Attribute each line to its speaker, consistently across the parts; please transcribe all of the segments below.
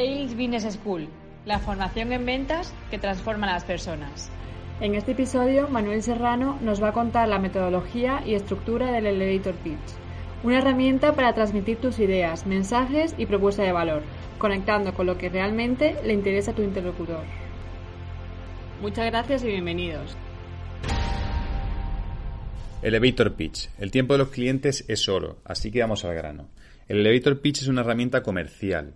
Speaker 1: Sales Business School, la formación en ventas que transforma a las personas.
Speaker 2: En este episodio, Manuel Serrano nos va a contar la metodología y estructura del Elevator Pitch, una herramienta para transmitir tus ideas, mensajes y propuesta de valor, conectando con lo que realmente le interesa a tu interlocutor. Muchas gracias y bienvenidos.
Speaker 3: Elevator Pitch. El tiempo de los clientes es oro, así que vamos al grano. El Elevator Pitch es una herramienta comercial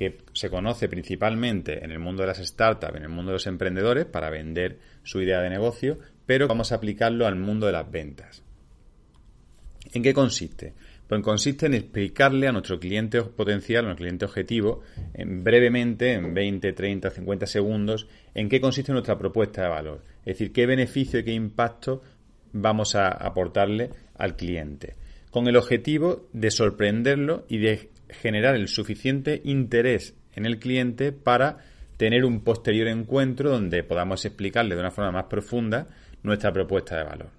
Speaker 3: que se conoce principalmente en el mundo de las startups, en el mundo de los emprendedores, para vender su idea de negocio, pero vamos a aplicarlo al mundo de las ventas. ¿En qué consiste? Pues consiste en explicarle a nuestro cliente potencial, a nuestro cliente objetivo, en brevemente, en 20, 30, 50 segundos, en qué consiste nuestra propuesta de valor. Es decir, qué beneficio y qué impacto vamos a aportarle al cliente. Con el objetivo de sorprenderlo y de generar el suficiente interés en el cliente para tener un posterior encuentro donde podamos explicarle de una forma más profunda nuestra propuesta de valor.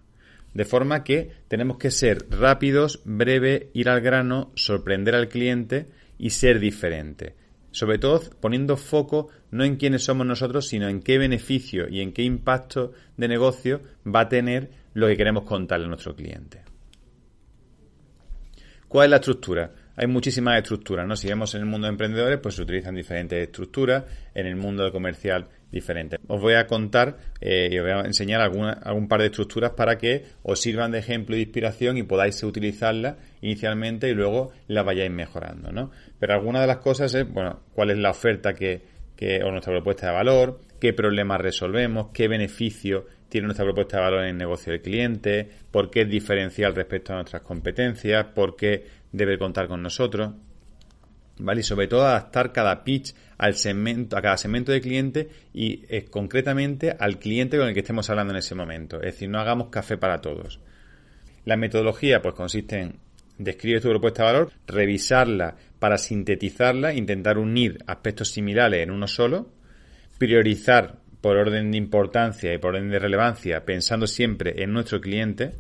Speaker 3: De forma que tenemos que ser rápidos, breve, ir al grano, sorprender al cliente y ser diferente. Sobre todo poniendo foco no en quiénes somos nosotros, sino en qué beneficio y en qué impacto de negocio va a tener lo que queremos contarle a nuestro cliente. ¿Cuál es la estructura? Hay muchísimas estructuras, ¿no? Si vemos en el mundo de emprendedores, pues se utilizan diferentes estructuras, en el mundo comercial diferentes. Os voy a contar eh, y os voy a enseñar alguna, algún par de estructuras para que os sirvan de ejemplo y de inspiración y podáis utilizarlas inicialmente y luego las vayáis mejorando, ¿no? Pero alguna de las cosas es, bueno, cuál es la oferta que, que o nuestra propuesta de valor, qué problemas resolvemos, qué beneficio tiene nuestra propuesta de valor en el negocio del cliente, por qué es diferencial respecto a nuestras competencias, por qué debe contar con nosotros. ¿Vale? Y sobre todo adaptar cada pitch al segmento, a cada segmento de cliente y eh, concretamente al cliente con el que estemos hablando en ese momento. Es decir, no hagamos café para todos. La metodología pues consiste en describir tu propuesta de valor, revisarla para sintetizarla, intentar unir aspectos similares en uno solo, priorizar por orden de importancia y por orden de relevancia, pensando siempre en nuestro cliente,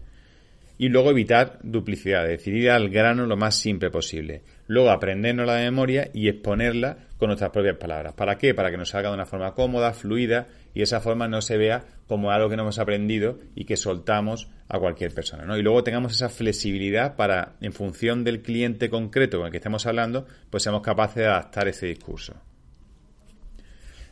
Speaker 3: y luego evitar duplicidad, es decir, ir al grano lo más simple posible. Luego aprendernos la memoria y exponerla con nuestras propias palabras. ¿Para qué? Para que nos salga de una forma cómoda, fluida y esa forma no se vea como algo que no hemos aprendido y que soltamos a cualquier persona. ¿no? Y luego tengamos esa flexibilidad para, en función del cliente concreto con el que estemos hablando, pues seamos capaces de adaptar ese discurso.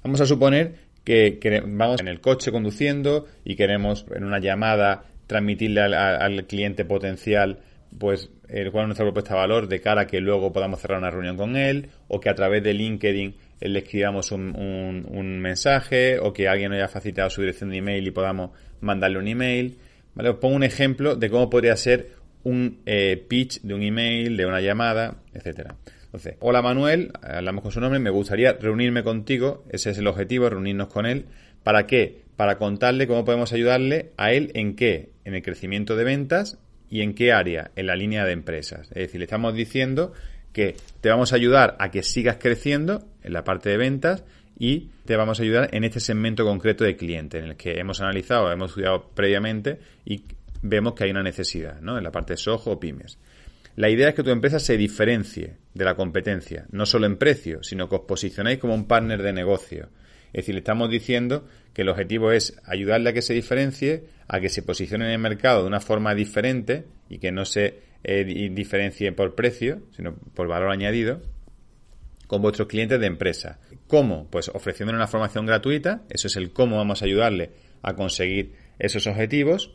Speaker 3: Vamos a suponer que, que vamos en el coche conduciendo y queremos en una llamada transmitirle al, cliente potencial pues el, cuál es nuestra propuesta de valor de cara a que luego podamos cerrar una reunión con él o que a través de LinkedIn le escribamos un, un, mensaje o que alguien haya facilitado su dirección de email y podamos mandarle un email. ¿vale? Os pongo un ejemplo de cómo podría ser un eh, pitch de un email, de una llamada, etcétera. Entonces, hola Manuel, hablamos con su nombre, me gustaría reunirme contigo, ese es el objetivo, reunirnos con él. ¿Para qué? Para contarle cómo podemos ayudarle a él en qué, en el crecimiento de ventas y en qué área, en la línea de empresas. Es decir, le estamos diciendo que te vamos a ayudar a que sigas creciendo en la parte de ventas y te vamos a ayudar en este segmento concreto de cliente en el que hemos analizado, hemos estudiado previamente y vemos que hay una necesidad, ¿no? En la parte de SOHO o pymes. La idea es que tu empresa se diferencie de la competencia, no solo en precio, sino que os posicionéis como un partner de negocio. Es decir, le estamos diciendo que el objetivo es ayudarle a que se diferencie, a que se posicione en el mercado de una forma diferente y que no se eh, diferencie por precio, sino por valor añadido, con vuestros clientes de empresa. ¿Cómo? Pues ofreciendo una formación gratuita, eso es el cómo vamos a ayudarle a conseguir esos objetivos,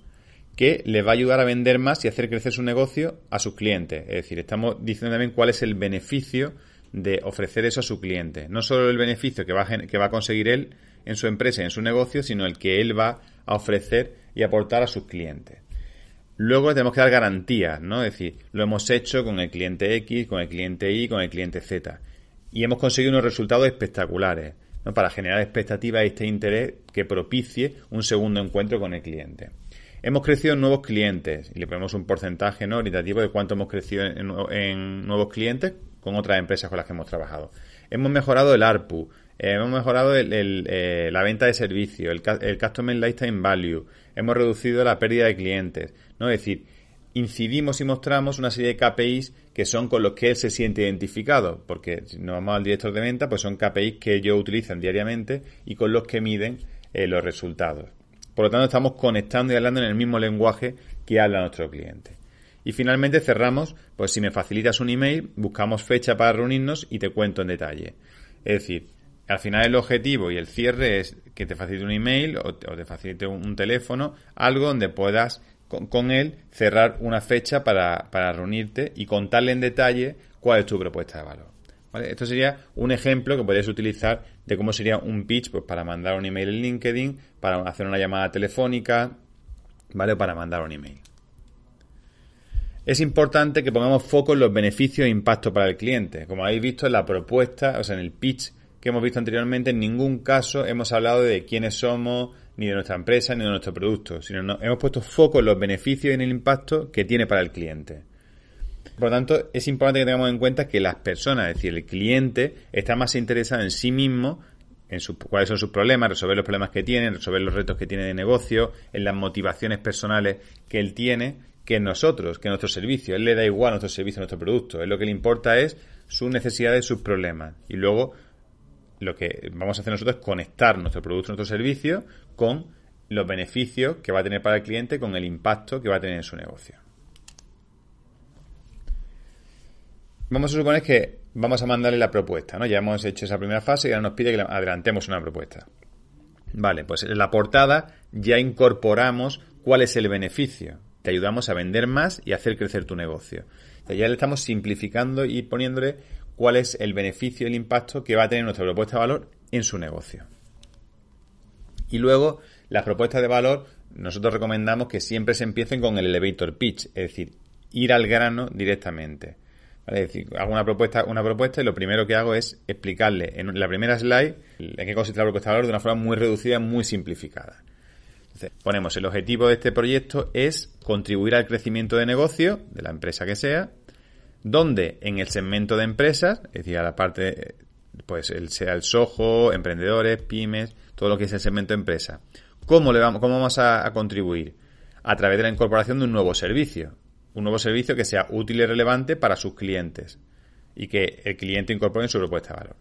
Speaker 3: que le va a ayudar a vender más y hacer crecer su negocio a sus clientes. Es decir, estamos diciendo también cuál es el beneficio de ofrecer eso a su cliente. No solo el beneficio que va, a, que va a conseguir él en su empresa en su negocio, sino el que él va a ofrecer y aportar a sus clientes. Luego tenemos que dar garantías, ¿no? Es decir, lo hemos hecho con el cliente X, con el cliente Y, con el cliente Z. Y hemos conseguido unos resultados espectaculares, ¿no? Para generar expectativas y este interés que propicie un segundo encuentro con el cliente. Hemos crecido en nuevos clientes y le ponemos un porcentaje ¿no? orientativo de cuánto hemos crecido en, nuevos clientes con otras empresas con las que hemos trabajado. Hemos mejorado el ARPU, eh, hemos mejorado eh, la venta de servicios, el, el Customer Lifetime Value, hemos reducido la pérdida de clientes. ¿no? Es decir, incidimos y mostramos una serie de KPIs que son con los que él se siente identificado, porque si nos vamos al director de venta, pues son KPIs que ellos utilizan diariamente y con los que miden eh, los resultados. Por lo tanto, estamos conectando y hablando en el mismo lenguaje que habla nuestro cliente. Y finalmente cerramos, pues si me facilitas un email, buscamos fecha para reunirnos y te cuento en detalle. Es decir, al final el objetivo y el cierre es que te facilite un email o te, facilite un, teléfono, algo donde puedas con, él cerrar una fecha para, para reunirte y contarle en detalle cuál es tu propuesta de valor. Esto sería un ejemplo que podrías utilizar de cómo sería un pitch pues, para mandar un email en LinkedIn, para hacer una llamada telefónica, ¿vale? para mandar un email. Es importante que pongamos foco en los beneficios e impacto para el cliente. Como habéis visto en la propuesta, o sea, en el pitch que hemos visto anteriormente, en ningún caso hemos hablado de quiénes somos, ni de nuestra empresa, ni de nuestro producto, sino hemos puesto foco en los beneficios y en el impacto que tiene para el cliente. Por lo tanto, es importante que tengamos en cuenta que las personas, es decir, el cliente, está más interesado en sí mismo, en cuáles son sus problemas, resolver los problemas que tiene, resolver los retos que tiene de negocio, en las motivaciones personales que él tiene, que nosotros, que nuestro servicio. Él le da igual nuestro servicio, nuestro producto. Él lo que le importa es sus necesidades, sus problemas. Y luego lo que vamos a hacer nosotros es conectar nuestro producto, nuestro servicio con los beneficios que va a tener para el cliente, con el impacto que va a tener en su negocio. Vamos a suponer que vamos a mandarle la propuesta, ¿no? Ya hemos hecho esa primera fase y ahora nos pide que adelantemos una propuesta. Vale, pues en la portada ya incorporamos cuál es el beneficio. Te ayudamos a vender más y hacer crecer tu negocio. ya le estamos simplificando y poniéndole cuál es el beneficio y el impacto que va a tener nuestra propuesta de valor en su negocio. Y luego, las propuestas de valor, nosotros recomendamos que siempre se empiecen con el elevator pitch, es decir, ir al grano directamente. Es decir, hago una propuesta, una propuesta y lo primero que hago es explicarle en la primera slide en qué consiste la propuesta de valor de una forma muy reducida, muy simplificada. Ponemos el objetivo de este proyecto es contribuir al crecimiento de negocio de la empresa que sea, donde en el segmento de empresas, es decir, a la parte, pues el, sea el SOHO, emprendedores, pymes, todo lo que es el segmento de empresa. ¿Cómo, le vamos, cómo vamos a contribuir? A través de la incorporación de un nuevo servicio un nuevo servicio que sea útil y relevante para sus clientes y que el cliente incorpore en su propuesta de valor.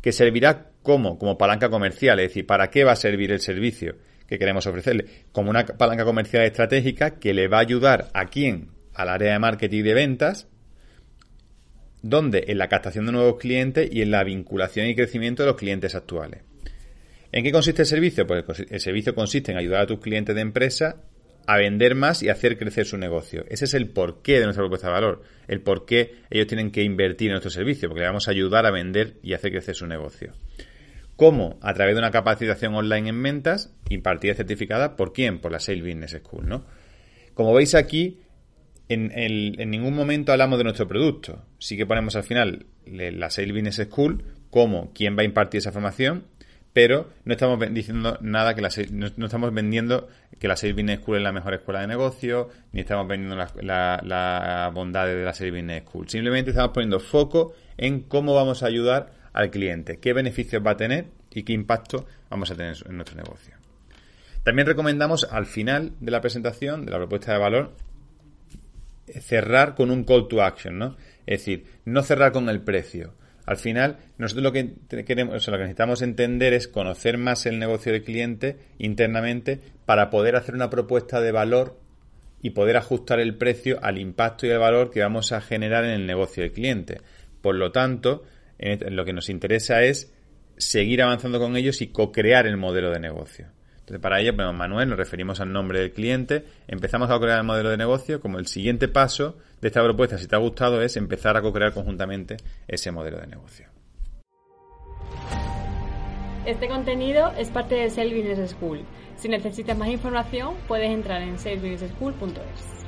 Speaker 3: Que servirá como, como palanca comercial, es decir, ¿para qué va a servir el servicio que queremos ofrecerle? Como una palanca comercial estratégica que le va a ayudar a quién, al área de marketing y de ventas, donde en la captación de nuevos clientes y en la vinculación y crecimiento de los clientes actuales. ¿En qué consiste el servicio? Pues el servicio consiste en ayudar a tus clientes de empresa a vender más y hacer crecer su negocio. Ese es el porqué de nuestra propuesta de valor, el por qué ellos tienen que invertir en nuestro servicio, porque le vamos a ayudar a vender y hacer crecer su negocio. ¿Cómo? A través de una capacitación online en ventas, impartida y certificada, ¿por quién? Por la Sales Business School, ¿no? Como veis aquí, en, en, ningún momento hablamos de nuestro producto. Sí que ponemos al final la Sales Business School como quién va a impartir esa formación pero no estamos diciendo nada que la, no, estamos vendiendo que la Sales Business School es la mejor escuela de negocio, ni estamos vendiendo la, la, bondad de la Sales Business School. Simplemente estamos poniendo foco en cómo vamos a ayudar al cliente, qué beneficios va a tener y qué impacto vamos a tener en nuestro negocio. También recomendamos al final de la presentación, de la propuesta de valor, cerrar con un call to action, ¿no? Es decir, no cerrar con el precio al final, nosotros lo que queremos, lo que necesitamos entender es conocer más el negocio del cliente internamente para poder hacer una propuesta de valor y poder ajustar el precio al impacto y al valor que vamos a generar en el negocio del cliente. Por lo tanto, lo que nos interesa es seguir avanzando con ellos y co-crear el modelo de negocio. Entonces, para ello, ponemos Manuel, nos referimos al nombre del cliente, empezamos a crear el modelo de negocio, como el siguiente paso de esta propuesta, si te ha gustado, es empezar a co-crear conjuntamente ese modelo de negocio.
Speaker 2: Este contenido es parte de Sales Business School. Si necesitas más información, puedes entrar en salesbusinessschool.es.